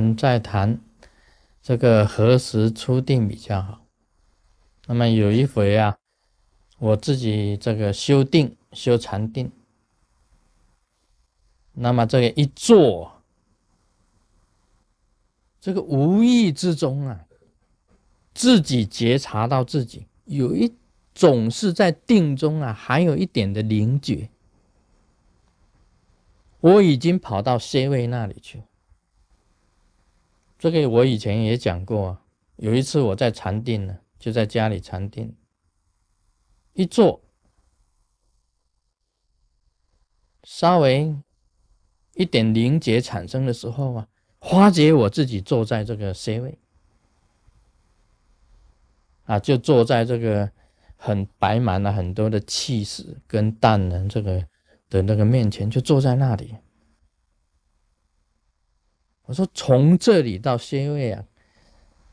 们再谈这个何时出定比较好。那么有一回啊，我自己这个修定修禅定，那么这个一坐，这个无意之中啊，自己觉察到自己有一种是在定中啊，还有一点的灵觉。我已经跑到 C 位那里去。这个我以前也讲过，啊有一次我在禅定呢，就在家里禅定，一坐，稍微一点凝结产生的时候啊，发觉我自己坐在这个 C 位，啊，就坐在这个很摆满了很多的气势跟淡然这个。的那个面前就坐在那里，我说从这里到仙位啊，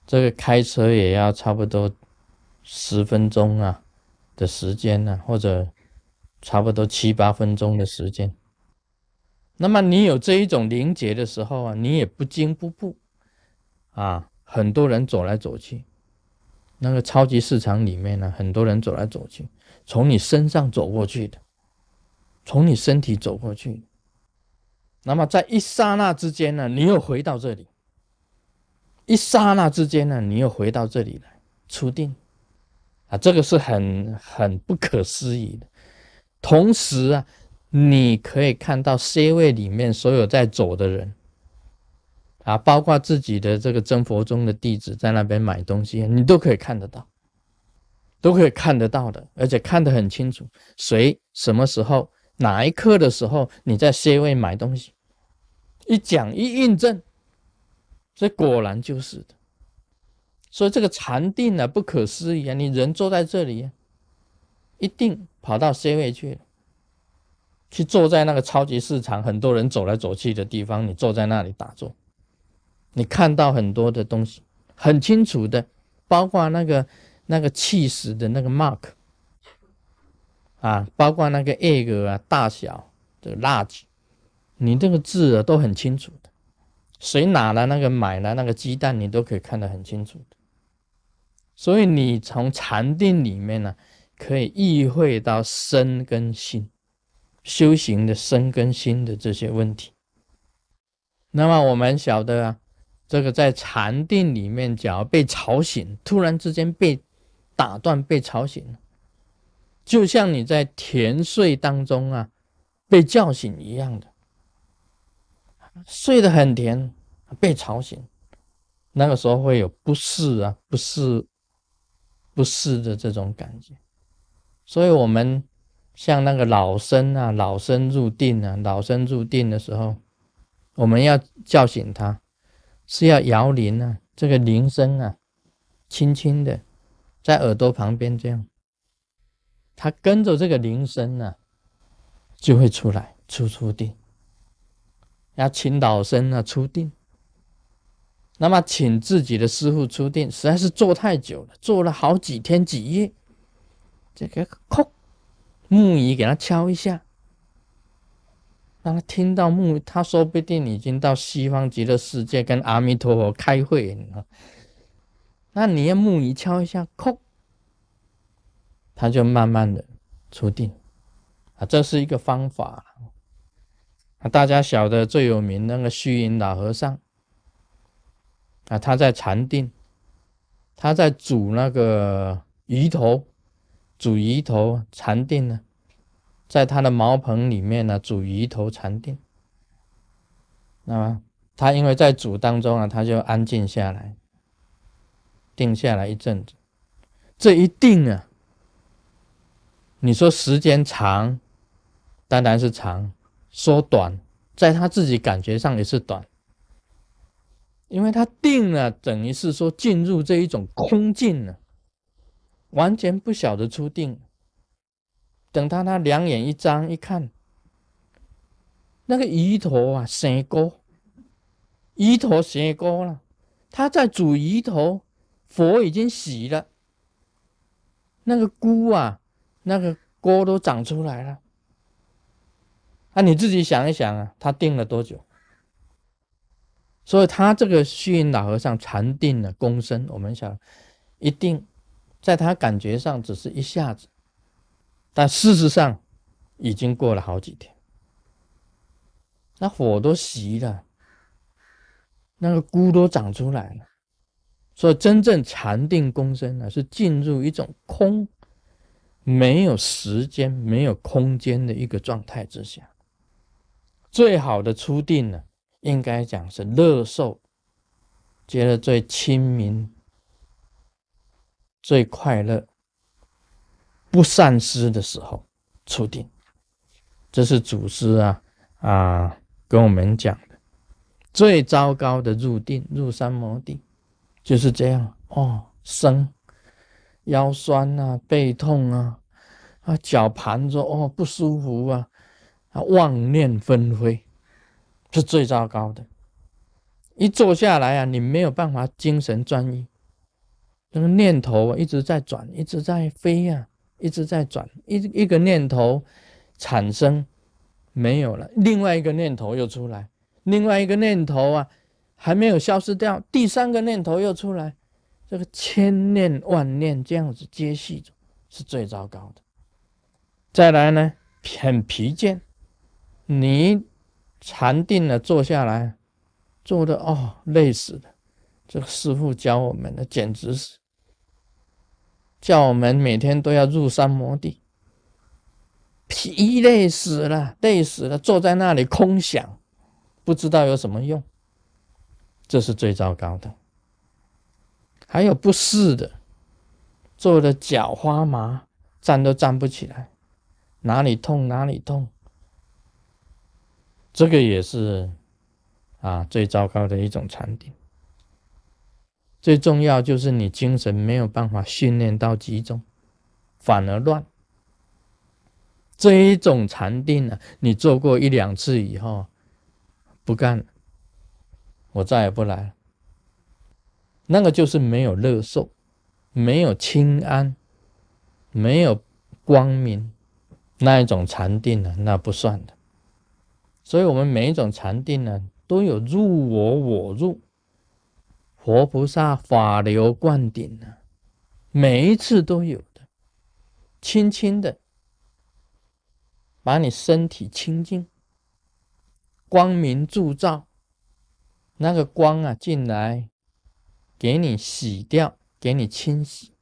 这个开车也要差不多十分钟啊的时间呢，或者差不多七八分钟的时间。那么你有这一种凝结的时候啊，你也不惊不怖啊。很多人走来走去，那个超级市场里面呢，很多人走来走去，从你身上走过去的。从你身体走过去，那么在一刹那之间呢，你又回到这里；一刹那之间呢，你又回到这里来出定啊，这个是很很不可思议的。同时啊，你可以看到 C 位里面所有在走的人啊，包括自己的这个真佛宗的弟子在那边买东西，你都可以看得到，都可以看得到的，而且看得很清楚，谁什么时候。哪一刻的时候，你在 C 位买东西，一讲一印证，这果然就是的。所以这个禅定啊，不可思议啊！你人坐在这里，一定跑到 C 位去，去坐在那个超级市场，很多人走来走去的地方，你坐在那里打坐，你看到很多的东西，很清楚的，包括那个那个气势的那个 mark。啊，包括那个 egg 啊，大小的 large，你这个字啊都很清楚的。谁拿了那个买了那个鸡蛋，你都可以看得很清楚的。所以你从禅定里面呢，可以意会到身跟心修行的身跟心的这些问题。那么我们晓得啊，这个在禅定里面，假如被吵醒，突然之间被打断，被吵醒。就像你在甜睡当中啊，被叫醒一样的，睡得很甜，被吵醒，那个时候会有不适啊，不适、不适的这种感觉。所以，我们像那个老生啊，老生入定啊，老生入定的时候，我们要叫醒他，是要摇铃啊，这个铃声啊，轻轻的在耳朵旁边这样。他跟着这个铃声呢，就会出来出出定，要请导生啊出定。那么请自己的师傅出定，实在是坐太久了，坐了好几天几夜。这个叩木鱼给他敲一下，让他听到木，他说不定已经到西方极乐世界跟阿弥陀佛开会了。那你要木鱼敲一下，叩。他就慢慢的出定啊，这是一个方法大家晓得最有名那个虚云老和尚啊，他在禅定，他在煮那个鱼头，煮鱼头禅定呢，在他的茅棚里面呢煮鱼头禅定。那么他因为在煮当中啊，他就安静下来，定下来一阵子，这一定啊。你说时间长，当然是长；说短，在他自己感觉上也是短，因为他定了，等于是说进入这一种空境了，完全不晓得出定。等他他两眼一张一看，那个鱼头啊，生锅，鱼头生锅了，他在煮鱼头，佛已经洗了，那个菇啊。那个锅都长出来了，啊，你自己想一想啊，他定了多久？所以他这个虚云老和尚禅定了功身，我们想一定在他感觉上只是一下子，但事实上已经过了好几天，那火都熄了，那个菇都长出来了。所以真正禅定功身呢，是进入一种空，没有时间、没有空间的一个状态之下。最好的初定呢，应该讲是乐受，觉得最亲民、最快乐、不散失的时候初定。这是祖师啊啊跟我们讲的，最糟糕的入定，入三摩地。就是这样哦，生腰酸啊，背痛啊，啊脚盘着哦不舒服啊，啊妄念纷飞，是最糟糕的。一坐下来啊，你没有办法精神专一，那个念头啊一直在转，一直在飞呀，一直在转，一一个念头产生没有了，另外一个念头又出来，另外一个念头啊。还没有消失掉，第三个念头又出来，这个千念万念这样子接续着，是最糟糕的。再来呢，很疲倦，你禅定了，坐下来，坐的哦，累死了。这个师傅教我们的，简直是叫我们每天都要入山摩地，疲累死了，累死了，坐在那里空想，不知道有什么用。这是最糟糕的，还有不适的，坐的脚发麻，站都站不起来，哪里痛哪里痛，这个也是啊最糟糕的一种禅定。最重要就是你精神没有办法训练到集中，反而乱。这一种禅定呢，你做过一两次以后，不干了。我再也不来了。那个就是没有乐受，没有清安，没有光明，那一种禅定呢，那不算的。所以，我们每一种禅定呢，都有入我，我入，活菩萨法流灌顶呢，每一次都有的，轻轻的把你身体清净，光明铸造。那个光啊进来，给你洗掉，给你清洗；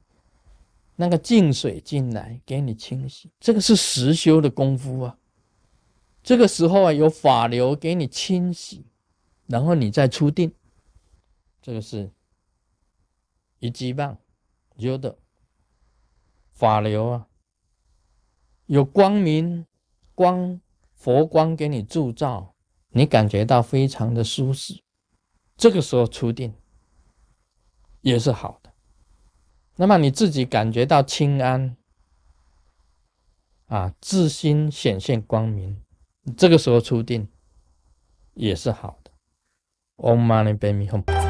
那个净水进来，给你清洗。这个是实修的功夫啊。这个时候啊，有法流给你清洗，然后你再出定。这个是一击棒，有的法流啊，有光明光佛光给你铸造，你感觉到非常的舒适。这个时候出定也是好的，那么你自己感觉到清安啊，自心显现光明，这个时候出定也是好的。Om Mani Padme Hum。